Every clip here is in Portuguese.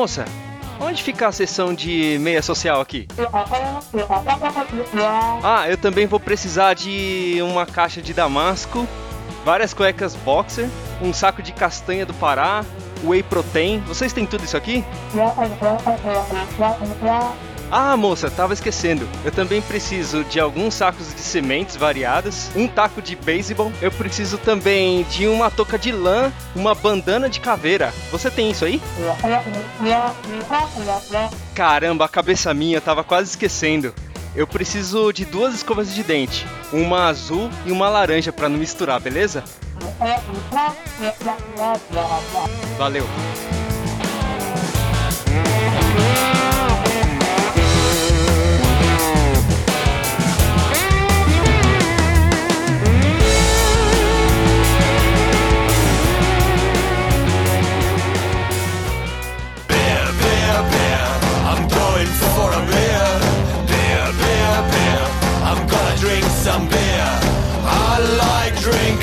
Moça, onde fica a seção de meia social aqui? Ah, eu também vou precisar de uma caixa de damasco, várias cuecas boxer, um saco de castanha do Pará, whey protein. Vocês têm tudo isso aqui? Ah, moça, tava esquecendo. Eu também preciso de alguns sacos de sementes variadas, um taco de beisebol. Eu preciso também de uma touca de lã, uma bandana de caveira. Você tem isso aí? Caramba, a cabeça minha tava quase esquecendo. Eu preciso de duas escovas de dente, uma azul e uma laranja para não misturar, beleza? Valeu.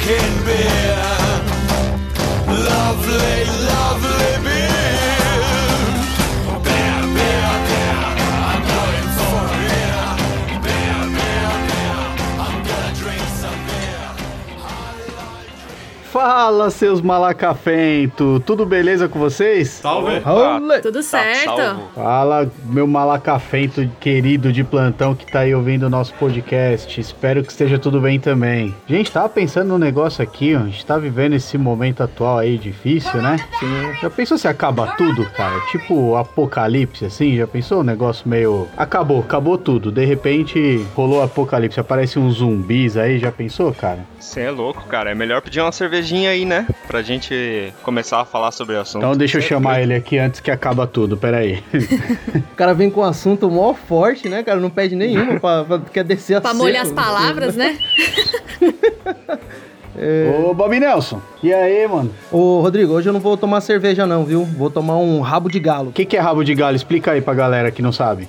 Drinking beer. Lovely, lovely beer. Oh, beer, beer, beer. I'm going for a beer. Beer, beer, beer. I'm gonna drink some beer. Fala, seus malacafentos! Tudo beleza com vocês? Salve! Olê! Tudo certo. Tá. Fala, meu malacafento querido de plantão que tá aí ouvindo o nosso podcast. Espero que esteja tudo bem também. Gente, tava pensando num negócio aqui, ó. A gente tá vivendo esse momento atual aí difícil, né? Sim. Já pensou se acaba tudo, cara? Tipo apocalipse, assim? Já pensou um negócio meio. Acabou, acabou tudo. De repente rolou apocalipse, aparece uns zumbis aí. Já pensou, cara? Você é louco, cara. É melhor pedir uma cervejinha aí, né? Pra gente começar a falar sobre o assunto. Então deixa eu chamar ele aqui antes que acaba tudo. Pera aí. O cara vem com um assunto mó forte, né, cara? Não pede nenhuma pra, pra- quer descer a Pra seco. molhar as palavras, né? Ô, Bob Nelson. E aí, mano? Ô, Rodrigo, hoje eu não vou tomar cerveja não, viu? Vou tomar um rabo de galo. O que, que é rabo de galho? Explica aí pra galera que não sabe.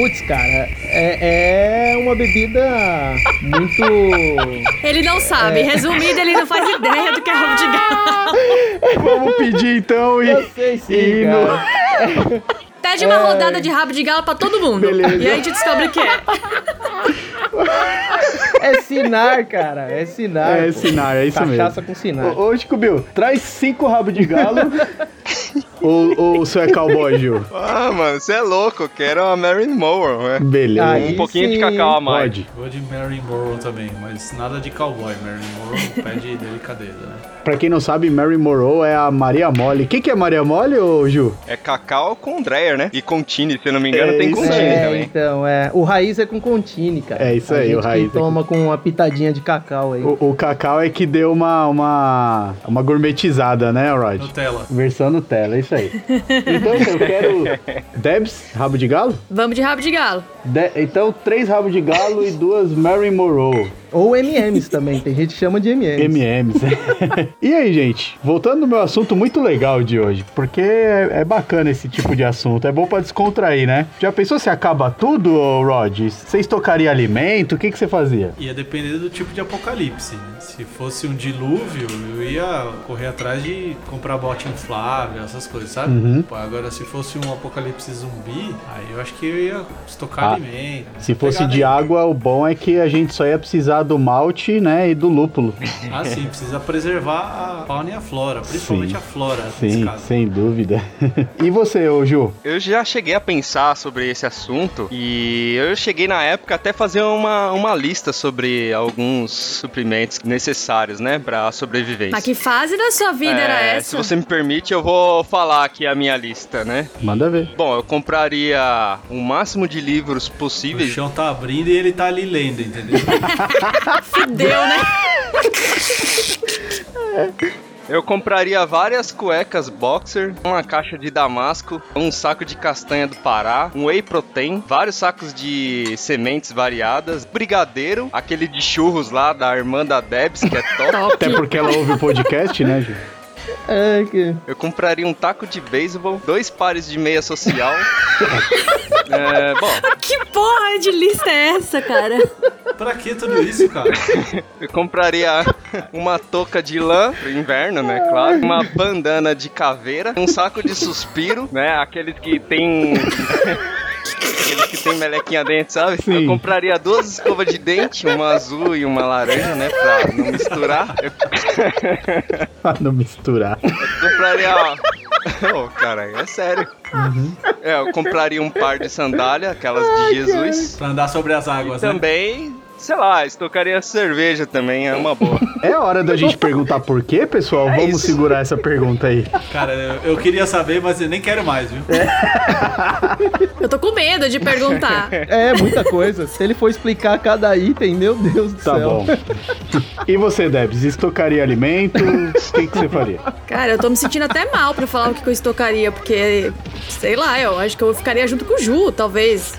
Putz, cara, é, é uma bebida muito... Ele não sabe. Resumido, ele não faz ideia do que é rabo de galo. Vamos pedir então e. Eu sei sim, e no-. Pede uma rodada de rabo de galo pra todo mundo. Beleza. E aí a gente descobre o que é. É sinar, cara, é sinar. É pô. sinar, é isso Cachaça mesmo. com sinar. Ô, ô, Chico Bill, traz cinco rabos de galo. Ou, ou você é cowboy, Gil? Ah, mano, você é louco. Eu quero a Marilyn Monroe, né? Beleza. Aí Um pouquinho de sim. cacau a mais. Pode. Vou de Marilyn Monroe também, mas nada de cowboy. Marilyn Monroe pede delicadeza, né? Pra quem não sabe, Mary Monroe é a Maria Mole. O que, que é Maria Mole, ô Gil? É cacau com Dreyer, né? E com Tine, se eu não me engano, É tem isso com. Tine É, também. então, é. O raiz é com contine, cara. É isso A aí, gente o raiz é que toma com uma pitadinha de cacau aí. O, o cacau é que deu uma, uma, uma gourmetizada, né, Rod? Nutella. Versão Nutella, é isso aí. Então eu quero. Debs, rabo de galo? Vamos de rabo de galo. De- então, três rabos de galo e duas Mary Monroe. Ou MMs também, tem gente que chama de MMs. MMs. e aí, gente? Voltando no meu assunto muito legal de hoje, porque é, é bacana esse tipo de assunto, é bom pra descontrair, né? Já pensou se acaba tudo, Rod? Você estocaria alimento? O que, que você fazia? Ia depender do tipo de apocalipse, né? Se fosse um dilúvio, eu ia correr atrás de comprar bote inflável, essas coisas, sabe? Uhum. Pô, agora, se fosse um apocalipse zumbi, aí eu acho que eu ia estocar Ah, alimento. Se fosse Pegar de alimento. água, o bom é que a gente só ia precisar do malte, né, e do lúpulo. Ah, sim, precisa preservar a fauna e a flora, principalmente Sim. a flora, nesse Sim, caso. sem dúvida. e você, ô Ju? Eu já cheguei a pensar sobre esse assunto e eu cheguei na época até fazer uma, uma lista sobre alguns suprimentos necessários, né, pra sobrevivência. Mas que fase da sua vida É, era Se essa? você me permite, eu vou falar aqui a minha lista, né? Manda ver. Bom, eu compraria o máximo de livros O possíveis. chão tá abrindo e ele tá ali lendo, entendeu? Fudeu, né? Eu compraria várias cuecas boxer, uma caixa de damasco, um saco de castanha do Pará, um whey protein, vários sacos de sementes variadas, brigadeiro, aquele de churros lá da irmã da Debs, que é top. Até porque ela ouve o podcast, né, Ju? É, que... Eu compraria um taco de beisebol, dois pares de meia social. é, bom, Que porra de lista é essa, cara? Pra que tudo isso, cara? Eu compraria uma touca de lã pro inverno, né? Claro. Uma bandana de caveira, um saco de suspiro, né? Aqueles que tem. Aqueles que tem melequinha dentro, sabe? Sim. Eu compraria duas escovas de dente, uma azul e uma laranja, né? Pra não misturar. Eu Pra não misturar. compraria. Ô, cara, é sério. É, eu compraria um par de sandália, aquelas de Jesus. Pra andar sobre as águas, né? Também, sei lá, estocaria cerveja também, é uma boa. É hora da gente perguntar por quê, pessoal? É Vamos isso. segurar essa pergunta aí. Cara, eu, eu queria saber, mas eu nem quero mais, viu? Eu tô com medo de perguntar. É, muita coisa. Se ele for explicar cada item, meu Deus do Tá céu. bom. E você, Debs, estocaria alimento? O que, que você faria? Cara, eu tô me sentindo até mal pra falar o que que eu estocaria, porque, sei lá, eu acho que eu ficaria junto com o Ju, talvez.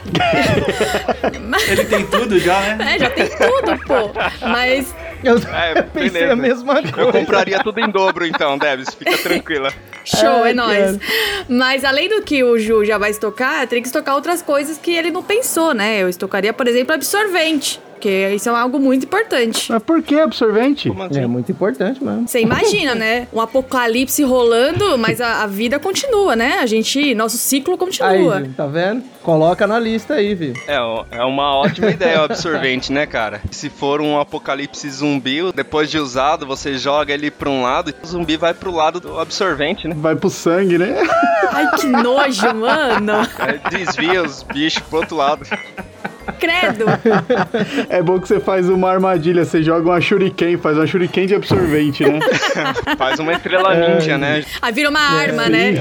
Ele tem tudo já, né? É, já tem tudo, pô. Mas Eu É, pensei beleza. a mesma Eu coisa. compraria tudo em dobro então, Debs, fica tranquila. show, Ai, é nóis. Mas além do que o Ju já vai estocar, eu teria que estocar outras coisas que ele não pensou, né? Eu estocaria, por exemplo, absorvente. Porque isso é algo muito importante. Mas por que absorvente? Assim? É muito importante mesmo. Você imagina, né? Um apocalipse rolando, mas a, a vida continua, né? A gente, nosso ciclo Aí, continua. viu, tá vendo? Coloca na lista aí, viu? É, é uma ótima ideia o absorvente, né, cara? Se for um apocalipse zumbi, depois de usado, você joga ele pra um lado e o zumbi vai pro lado do absorvente, né? Vai pro sangue, né? Ai, que nojo, mano. Aí desvia os bichos pro outro lado. Credo. É bom que você faz uma armadilha, você joga uma shuriken, faz uma shuriken de absorvente, né? Faz uma estrela ninja, né? Aí vira uma arma, né?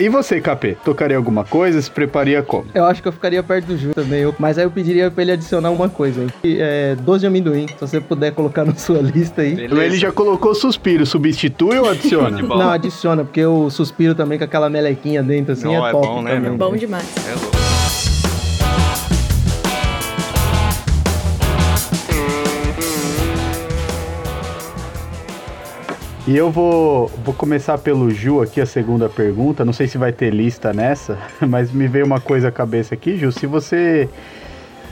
E você, KP? Tocaria alguma coisa? Se preparia como? Eu acho que eu ficaria perto do Ju também. eu- Mas aí eu pediria pra ele adicionar uma coisa aí. Que É doce de amendoim. Se você puder colocar na sua lista aí. Beleza. Ele já colocou suspiro, substitui ou adiciona? Não, adiciona, porque eu suspiro também com aquela melequinha dentro, assim, Não, é é top bom, né, também. meu? Bom demais. É louco. E eu vou, vou começar pelo Ju aqui, a segunda pergunta. Não sei se vai ter lista nessa, mas me veio uma coisa à cabeça aqui, Ju. Se você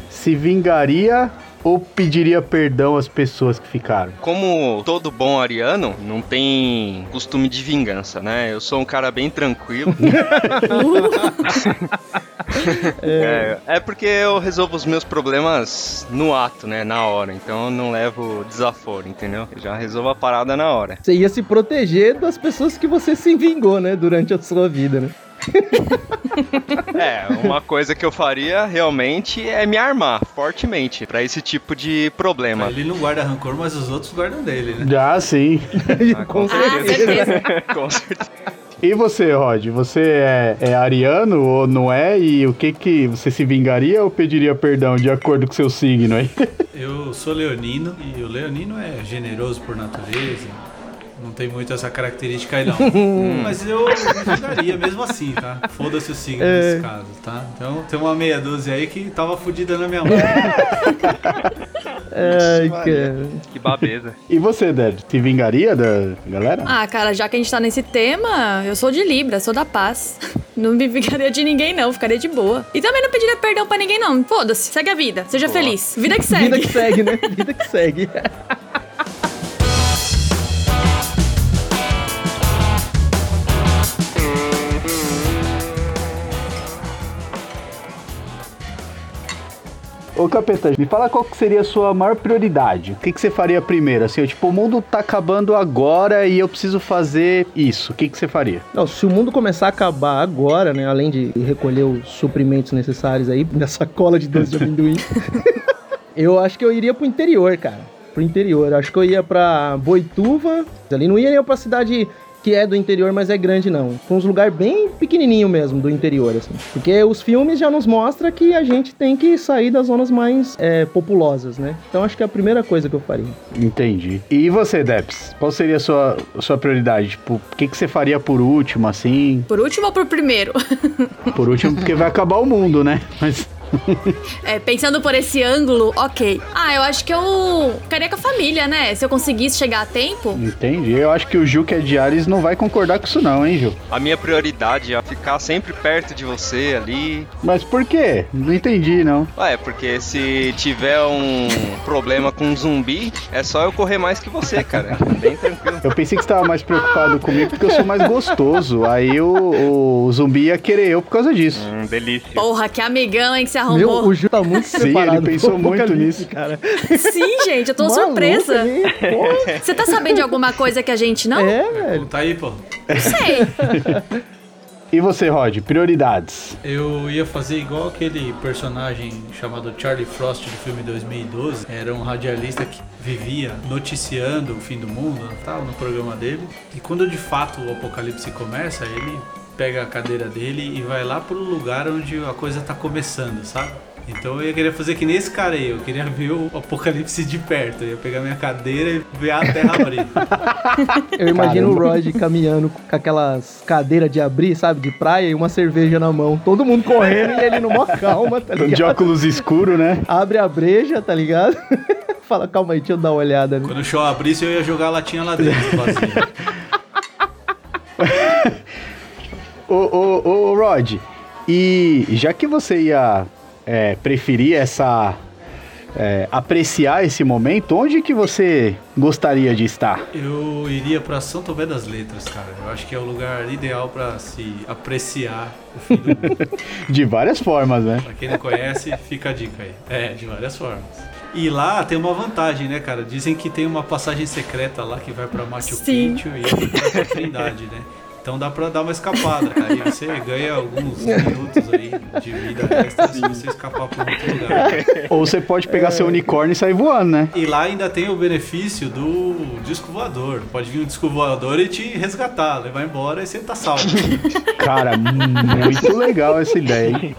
se vingaria ou pediria perdão às pessoas que ficaram? Como todo bom ariano, não tem costume de vingança, né? Eu sou um cara bem tranquilo. é, é porque eu resolvo os meus problemas no ato, né? Na hora. Então eu não levo desaforo, entendeu? Eu já resolvo a parada na hora. Você ia se proteger das pessoas que você se vingou, né? Durante a sua vida, né? É, uma coisa que eu faria realmente é me armar fortemente pra esse tipo de problema. Ele não guarda rancor, mas os outros guardam dele, né? Já sim. Com Ah, certeza. certeza. Com certeza. E você, Rod? Você é, é ariano ou não é? E o que que você se vingaria ou pediria perdão de acordo com seu signo aí? Eu sou leonino e o leonino é generoso por natureza. Não tem muito essa característica aí, não. Mas eu me vingaria mesmo assim, tá? Foda-se o signo nesse caso, tá? Então tem uma meia dúzia aí que tava fudida na minha mão. Ai, cara. Que babeza. E você, Deb? Se vingaria da galera? Ah, cara, já que a gente tá nesse tema, eu sou de Libra, sou da paz. Não me vingaria de ninguém, não, ficaria de boa. E também não pediria perdão pra ninguém, não. Foda-se, segue a vida, seja Boa. feliz. Vida que segue. Vida que segue, né? Vida que segue. Ô Capeta, me fala qual seria a sua maior prioridade. O que, que você faria primeiro? Assim, tipo, o mundo tá acabando agora e eu preciso fazer isso. O que, que você faria? Não, se o mundo começar a acabar agora, né? Além de recolher os suprimentos necessários aí na sacola de doce de amendoim, eu acho que eu iria pro interior, cara. Pro interior. Acho que eu ia pra Boituva. Ali não ia nem pra cidade que é do interior, mas é grande, não. Pra uns lugares bem pequenininho mesmo do interior, assim. Porque os filmes já nos mostram que a gente tem que sair das zonas mais é, populosas, né? Então acho que é a primeira coisa que eu faria. Entendi. E você, Debs? Qual seria a sua, a sua prioridade? Tipo, o que, que você faria por último, assim? Por último ou por primeiro? Por último, porque vai acabar o mundo, né? Mas É, pensando por esse ângulo, ok. Ah, eu acho que eu ficaria com a família, né? Se eu conseguisse chegar a tempo. Entendi. Eu acho que o Gil, que é de Ares, não vai concordar com isso não, hein, Gil? A minha prioridade é ficar sempre perto de você ali. Mas por quê? Não entendi, não. Ué, porque se tiver um problema com um zumbi, é só eu correr mais que você, cara. Bem tranquilo. Eu pensei que você tava mais preocupado comigo porque eu sou mais gostoso. Aí o, o zumbi ia querer eu por causa disso. Hum, delícia. Porra, que amigão, hein, que você Meu, o Gil tá muito Sim, preparado. ele pensou muito nisso. cara. Sim, gente, eu tô Maluco, surpresa. hein? Pô, Você tá sabendo de alguma coisa que a gente não? É, velho. Tá aí, pô. Não sei. E você, Rod? Prioridades. Eu ia fazer igual aquele personagem chamado Charlie Frost do filme 2012. Era um radialista que vivia noticiando o fim do mundo, tal, no programa dele. E quando de fato o apocalipse começa, ele pega a cadeira dele e vai lá pro lugar onde a coisa tá começando, sabe? Então eu ia querer fazer que nesse cara aí, eu queria ver o apocalipse de perto. Eu ia pegar minha cadeira e ver a terra abrir. Eu imagino Caramba. o Rod caminhando com aquelas cadeiras de abrir, sabe, de praia e uma cerveja na mão. Todo mundo correndo e ele numa calma, tá De ligado? óculos escuro, né? Abre a breja, tá ligado? Fala, calma aí, deixa eu dar uma olhada. Né? Quando o show abrisse, eu ia jogar a latinha lá dentro, vazia. Ô, ô, ô, Rod, e já que você ia é, preferir essa. é, apreciar esse momento, onde que você gostaria de estar? Eu iria pra São Tomé das Letras, cara. Eu acho que é o lugar ideal pra se apreciar o fim do mundo. De várias formas, né? Pra quem não conhece, fica a dica aí. É, de várias formas. E lá tem uma vantagem, né, cara? Dizem que tem uma passagem secreta lá que vai pra Machu. Picchu e outra pra Trindade, né? Então dá pra dar uma escapada, cara. E você ganha alguns minutos aí de vida extra se você escapar pra um outro lugar. Ou você pode pegar seu unicórnio e sair voando, né? E lá ainda tem o benefício do disco voador. Pode vir um disco voador e te resgatar, levar embora e você tá salvo. Cara, muito legal essa ideia, hein?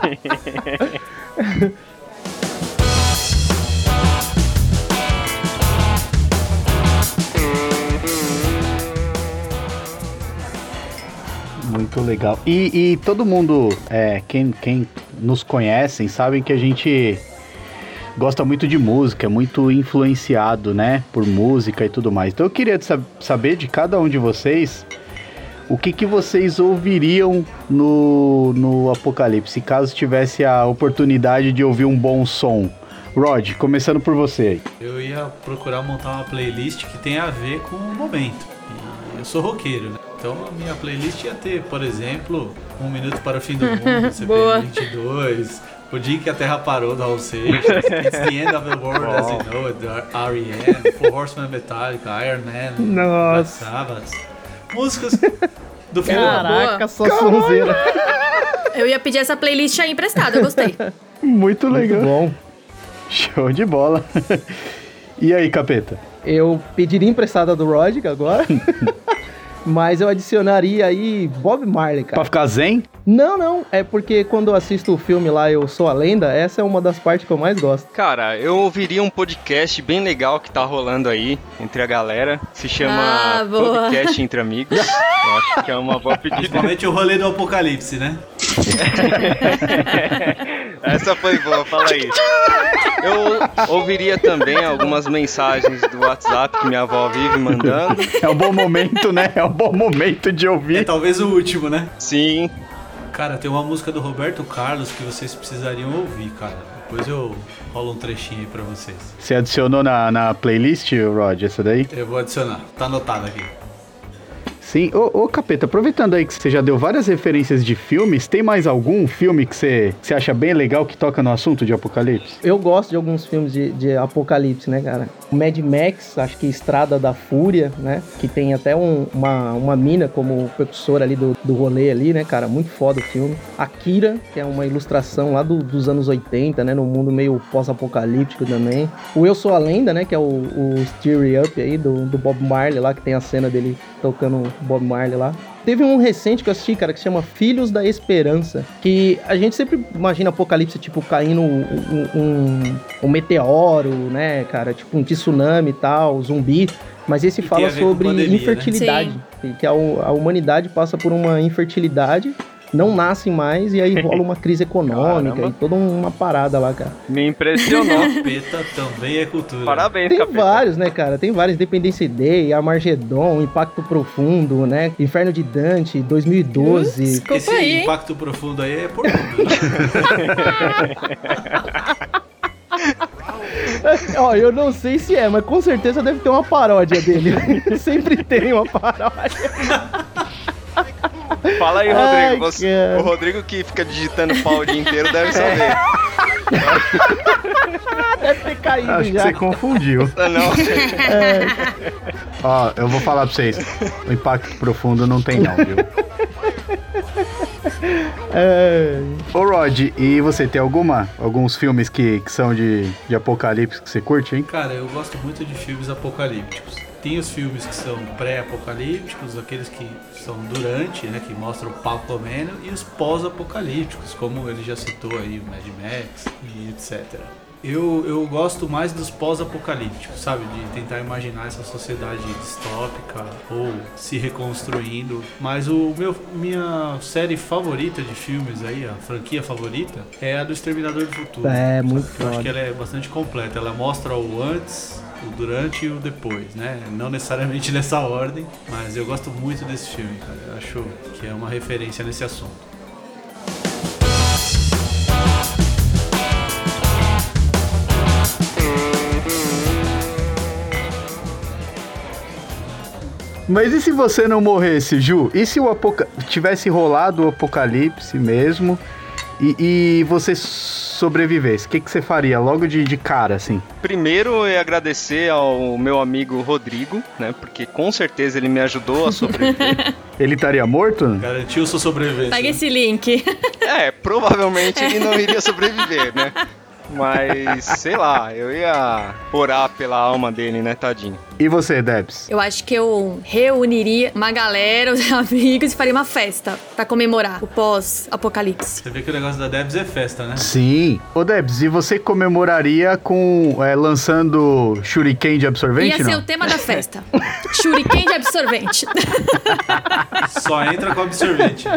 Muito legal. E, e todo mundo, é, quem, quem nos conhecem, sabem que a gente gosta muito de música, é muito influenciado, né, por música e tudo mais. Então eu queria sab- saber de cada um de vocês o que, que vocês ouviriam no, no Apocalipse, caso tivesse a oportunidade de ouvir um bom som. Rod, começando por você. Eu ia procurar montar uma playlist que tenha a ver com o momento. Eu sou roqueiro, né? Então a minha playlist ia ter, por exemplo, Um Minuto para o Fim do Mundo. CPM 22, O Dia em que a Terra Parou, da Raul Seixas, It's the End of the World as You Know It, da R.E.M., Four Horsemen Metallica, Iron Man, Nossa. Sabbath. Músicas do filme. Caraca, só sonzeira. Eu ia pedir essa playlist aí emprestada, eu gostei. Muito Muito legal. bom. Show de bola. e aí, capeta? Eu pediria emprestada do Rod agora. Mas eu adicionaria aí Bob Marley, Pra cara. ficar zen? Não, não. É porque quando eu assisto o filme lá, Eu Sou a Lenda, essa é uma das partes que eu mais gosto. Cara, eu ouviria um podcast bem legal que tá rolando aí entre a galera. Se chama Ah. Podcast Entre Amigos. Eu acho que é uma boa pedida. Principalmente o rolê do apocalipse, né? Essa foi boa, fala aí. Eu ouviria também algumas mensagens do WhatsApp que minha avó vive mandando. É um bom momento, né? É um bom momento de É ouvir. talvez o último, né? Sim, Cara, tem uma música do Roberto Carlos que vocês precisariam ouvir, cara. Depois eu rolo um trechinho aí pra vocês. Você adicionou na, na playlist, Rod, essa daí? Eu vou adicionar. Tá anotado aqui. Sim. Ô, ô, Capeta, aproveitando aí que você já deu várias referências de filmes, tem mais algum filme que você, você acha bem legal que toca no assunto de apocalipse? Eu gosto de alguns filmes de, de apocalipse, né, cara? Mad Max, acho que Estrada da Fúria, né? Que tem até um- uma, uma mina como precursora ali do, do rolê ali, né, cara? Muito foda o filme. Akira, que é uma ilustração lá do- dos anos 80, né? No mundo meio pós-apocalíptico também. O Eu Sou a Lenda, né? Que é o, o Up aí, do, do Bob Marley lá, que tem a cena dele tocando Bob Marley lá. Teve um recente que eu assisti, cara, que se chama Filhos da Esperança. Que a gente sempre imagina apocalipse, tipo, caindo um, um, um meteoro, né, cara? Tipo um tsunami e tal, zumbi. Mas esse E fala sobre pandemia, né? infertilidade. Que que a, a humanidade passa por uma infertilidade não nascem mais e aí rola uma crise econômica Caramba. e toda uma parada lá, cara. Me impressionou. Capeta também é cultura. Parabéns, Tem capeta. vários, né, cara? Tem vários. Independência Day, Armagedon, Impacto Profundo, né? Inferno de Dante, 2012. Desculpa Esse aí, hein? impacto profundo aí é por nome. Ó, eu não sei se é, mas com certeza deve ter uma paródia dele. Sempre tem uma paródia. Fala aí, Ai, Rodrigo. Você- cara. o Rodrigo que fica digitando pau o dia inteiro deve saber. Deve ter caído Acho que já. você confundiu. Ah, Não. Ó, eu vou falar pra vocês. O impacto profundo não tem não, viu? É, Ô Rod, e você tem alguma? Alguns filmes que, que são de, de apocalipse que você curte, hein? Cara, eu gosto muito de filmes apocalípticos. Tem os filmes que são pré-apocalípticos, aqueles que são durante, né, que mostram o pau comendo, e os pós-apocalípticos, como ele já citou aí, o Mad Max e etc. Eu, eu gosto mais dos pós-apocalípticos, sabe? De tentar imaginar essa sociedade distópica ou se reconstruindo. Mas o meu, minha série favorita de filmes aí, a franquia favorita, é a do Exterminador do Futuro. É, muito Eu acho que ela é bastante completa. Ela mostra o antes, o durante e o depois, né? Não necessariamente nessa ordem, mas eu gosto muito desse filme, cara. Eu acho que é uma referência nesse assunto. Mas e se você não morresse, Ju? E se o apoca... tivesse rolado o apocalipse mesmo e, e você sobrevivesse? O que, que você faria logo de, de cara, assim? Primeiro é agradecer ao meu amigo Rodrigo, né? Porque com certeza ele me ajudou a sobreviver. Ele estaria morto? Garantiu sua sobrevivência. Pega esse link. é, provavelmente ele não iria sobreviver, né? Mas, sei lá, eu ia orar pela alma dele, né, tadinho. E você, Debs? Eu acho que eu reuniria uma galera, os amigos, e faria uma festa pra comemorar o pós-apocalipse. Você vê que o negócio da Debs é festa, né? Sim. Ô, Debs, e você comemoraria com é, lançando shuriken de absorvente, Ia ser não? o tema da festa. Shuriken de absorvente. Só entra com absorvente.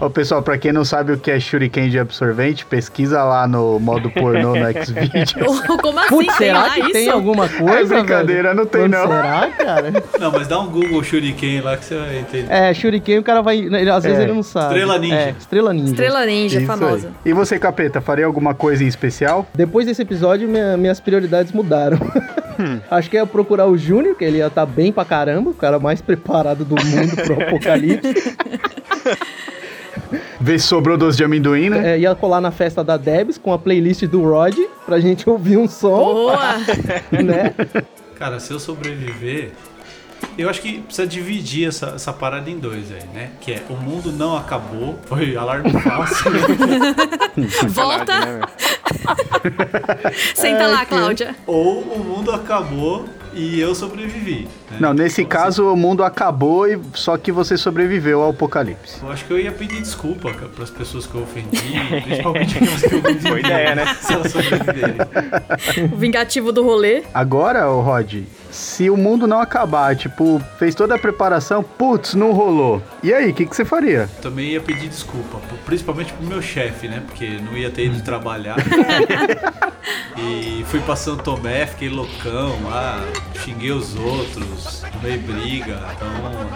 Ô, pessoal, pra quem não sabe o que é shuriken de absorvente, pesquisa lá no modo pornô no Xvideo. Como assim? Putz, será que isso? tem alguma coisa? brincadeira, velho? não tem, não. Será, cara? Não, mas dá um Google Shuriken lá que você vai entender. É, Shuriken, o cara vai. ele- às vezes É. ele não sabe. Estrela Ninja. É, Estrela Ninja. Estrela Ninja, Isso famosa. aí. E você, capeta, faria alguma coisa em especial? Depois desse episódio, minha- minhas prioridades mudaram. Acho que ia procurar o Júnior, que ele ia estar bem pra caramba, o cara mais preparado do mundo pro apocalipse. Ver se sobrou doce de amendoim, né? É, ia colar na festa da Debs com a playlist do Rod pra gente ouvir um som, Boa! né? Cara, se eu sobreviver, eu acho que precisa dividir essa, essa parada em dois aí, né? Que é o mundo não acabou, foi alarme falso. Volta, né, senta lá, Cláudia. ou o mundo acabou e eu sobrevivi. né? Não, nesse Então, caso o mundo acabou e só que você sobreviveu ao apocalipse. Eu acho que eu ia pedir desculpa para as pessoas que eu ofendi, principalmente aquelas que eu ofendi. Boa ideia, né? Se elas sobreviverem. O vingativo do rolê. Agora, ô Rod, se o mundo não acabar, tipo, fez toda a preparação, putz, não rolou. E aí, o que, que você faria? Também ia pedir desculpa, principalmente pro meu chefe, né? Porque não ia ter ido trabalhar. e fui pra São Tomé, fiquei loucão lá, xinguei os outros, tomei briga. Então,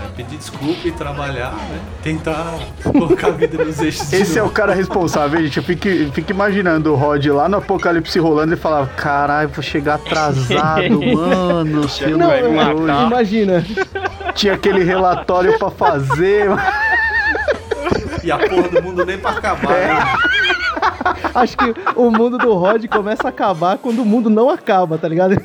é pedir desculpa e trabalhar, né? Tentar colocar a vida nos eixos de Esse é o cara responsável, gente. Eu fico, fico imaginando o Rod lá no apocalipse rolando e falava: caralho, vou chegar atrasado, mano. Não, vai eu- matar. imagina. Tinha aquele relatório pra fazer. E a porra do mundo nem pra acabar, né? Acho que o mundo do Rod começa a acabar quando o mundo não acaba, tá ligado?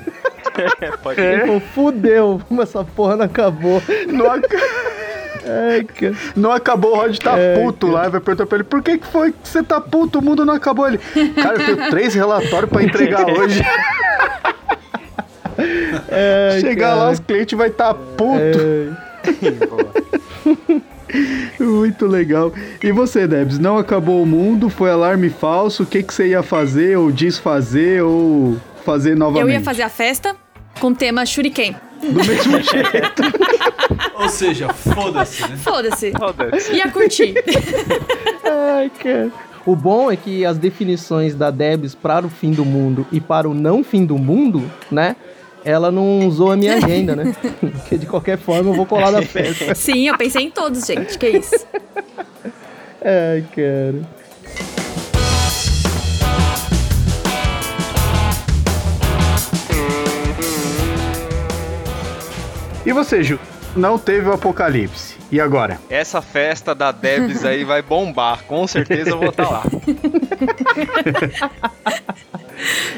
Pode É. Tipo, fudeu, essa porra não acabou. Não, ac- cara. não acabou, o Rod tá É, puto lá. e Vai perguntar pra ele: por que, que foi que você tá puto? O mundo não acabou. Ele, cara, eu tenho três relatórios pra entregar hoje. Ai, Chegar lá, cara. os clientes vai estar tá puto. Ai. Muito legal. E você, Debs, não acabou o mundo, foi alarme falso, o que, que você ia fazer, ou desfazer, ou fazer novamente? Eu ia fazer a festa com tema Shuriken. Do mesmo jeito. Ou seja, foda-se, né? Foda-se. Foda-se. Ia curtir. Ai, cara. O bom é que as definições da Debs para o fim do mundo e para o não fim do mundo, né? Ela não usou a minha agenda, né? Porque de qualquer forma eu vou colar na festa. Sim, eu pensei em todos, gente. Que isso? Ai, cara. E você, Ju? Não teve o apocalipse. E agora? Essa festa da Debs aí vai bombar. Com certeza eu vou estar lá.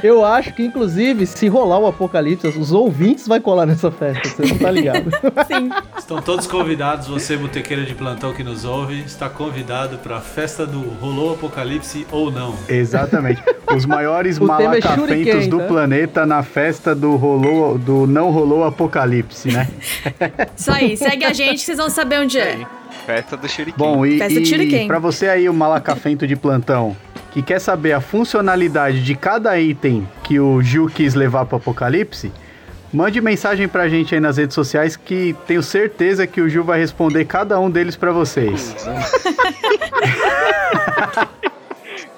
Eu acho que, inclusive, se rolar o apocalipse, os ouvintes vai colar nessa festa, você não tá ligado? Sim. Estão todos convidados, você, botequeiro de plantão que nos ouve, está convidado para a festa do Rolou Apocalipse ou não. Exatamente. Os maiores é malacafentos shuriken, do tá? planeta na festa do rolou, do não rolou apocalipse, né? Isso aí. Segue a gente que vocês vão saber onde é. Festa do Shuriken. Bom, e, Festa e shuriken. pra você aí, o malacafento de plantão, que quer saber a funcionalidade de cada item que o Gil quis levar pro apocalipse, mande mensagem pra gente aí nas redes sociais que tenho certeza que o Gil vai responder cada um deles pra vocês.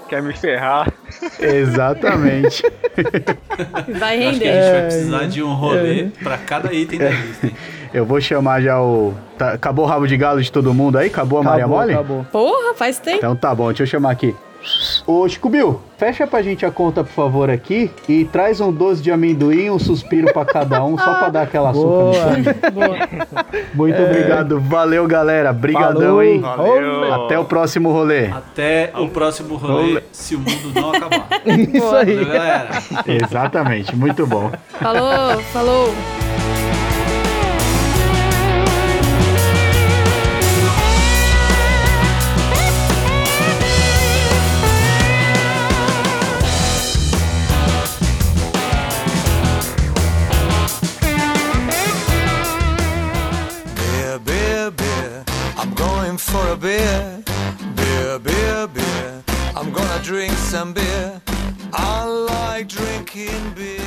Quer me ferrar? Exatamente. Vai Acho que a render. gente vai precisar de um rolê para cada item da lista. hein? Eu vou chamar já o. tá- acabou o rabo de galo de todo mundo aí? Acabou a Maria Acabou, Mole? acabou. Porra, faz tempo. Então tá bom, deixa eu chamar aqui. Ô Chico Bill, fecha pra gente a conta, por favor, aqui e traz um doce de amendoim, um suspiro pra cada um, só pra dar aquela açúcar. no Boa. Boa. Muito obrigado, valeu galera, brigadão, Falou. hein? Valeu. Até o próximo rolê. Até o próximo rolê, se o mundo não acabar. Isso aí. Valeu, galera. Exatamente, muito bom. Falou, falou. For a beer. Beer, beer, beer. I'm gonna drink some beer. I like drinking beer.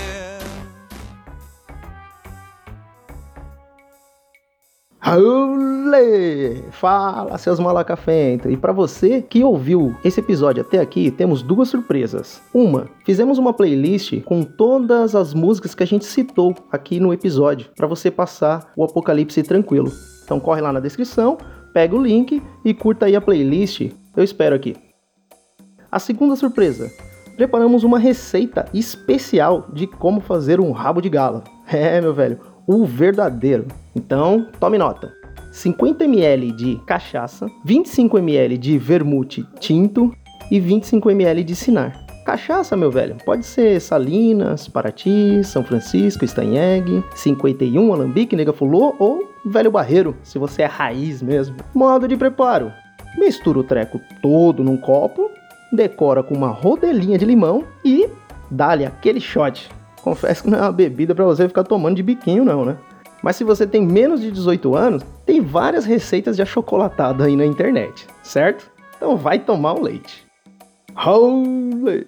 Fala, seus malacafentos! E pra você que ouviu esse episódio até aqui, temos duas surpresas. Uma, fizemos uma playlist com todas as músicas que a gente citou aqui no episódio, pra você passar o apocalipse tranquilo. Então corre lá na descrição, pega o link e curta aí a playlist. Eu espero aqui. A segunda surpresa, preparamos uma receita especial de como fazer um rabo de galo. É, meu velho, o verdadeiro. Então, tome nota. 50 ml de cachaça, 25 ml de vermute tinto e 25 ml de sinar. Cachaça, meu velho, pode ser Salinas, Paraty, São Francisco, Steinegg, 51 Alambique, Nega Fulô ou Velho Barreiro, se você é raiz mesmo. Modo de preparo: mistura o treco todo num copo, decora com uma rodelinha de limão e dá-lhe aquele shot. Confesso que não é uma bebida pra você ficar tomando de biquinho, não, né? Mas se você tem menos de 18 anos, tem várias receitas de achocolatado aí na internet, certo? Então vai tomar um leite. Holy!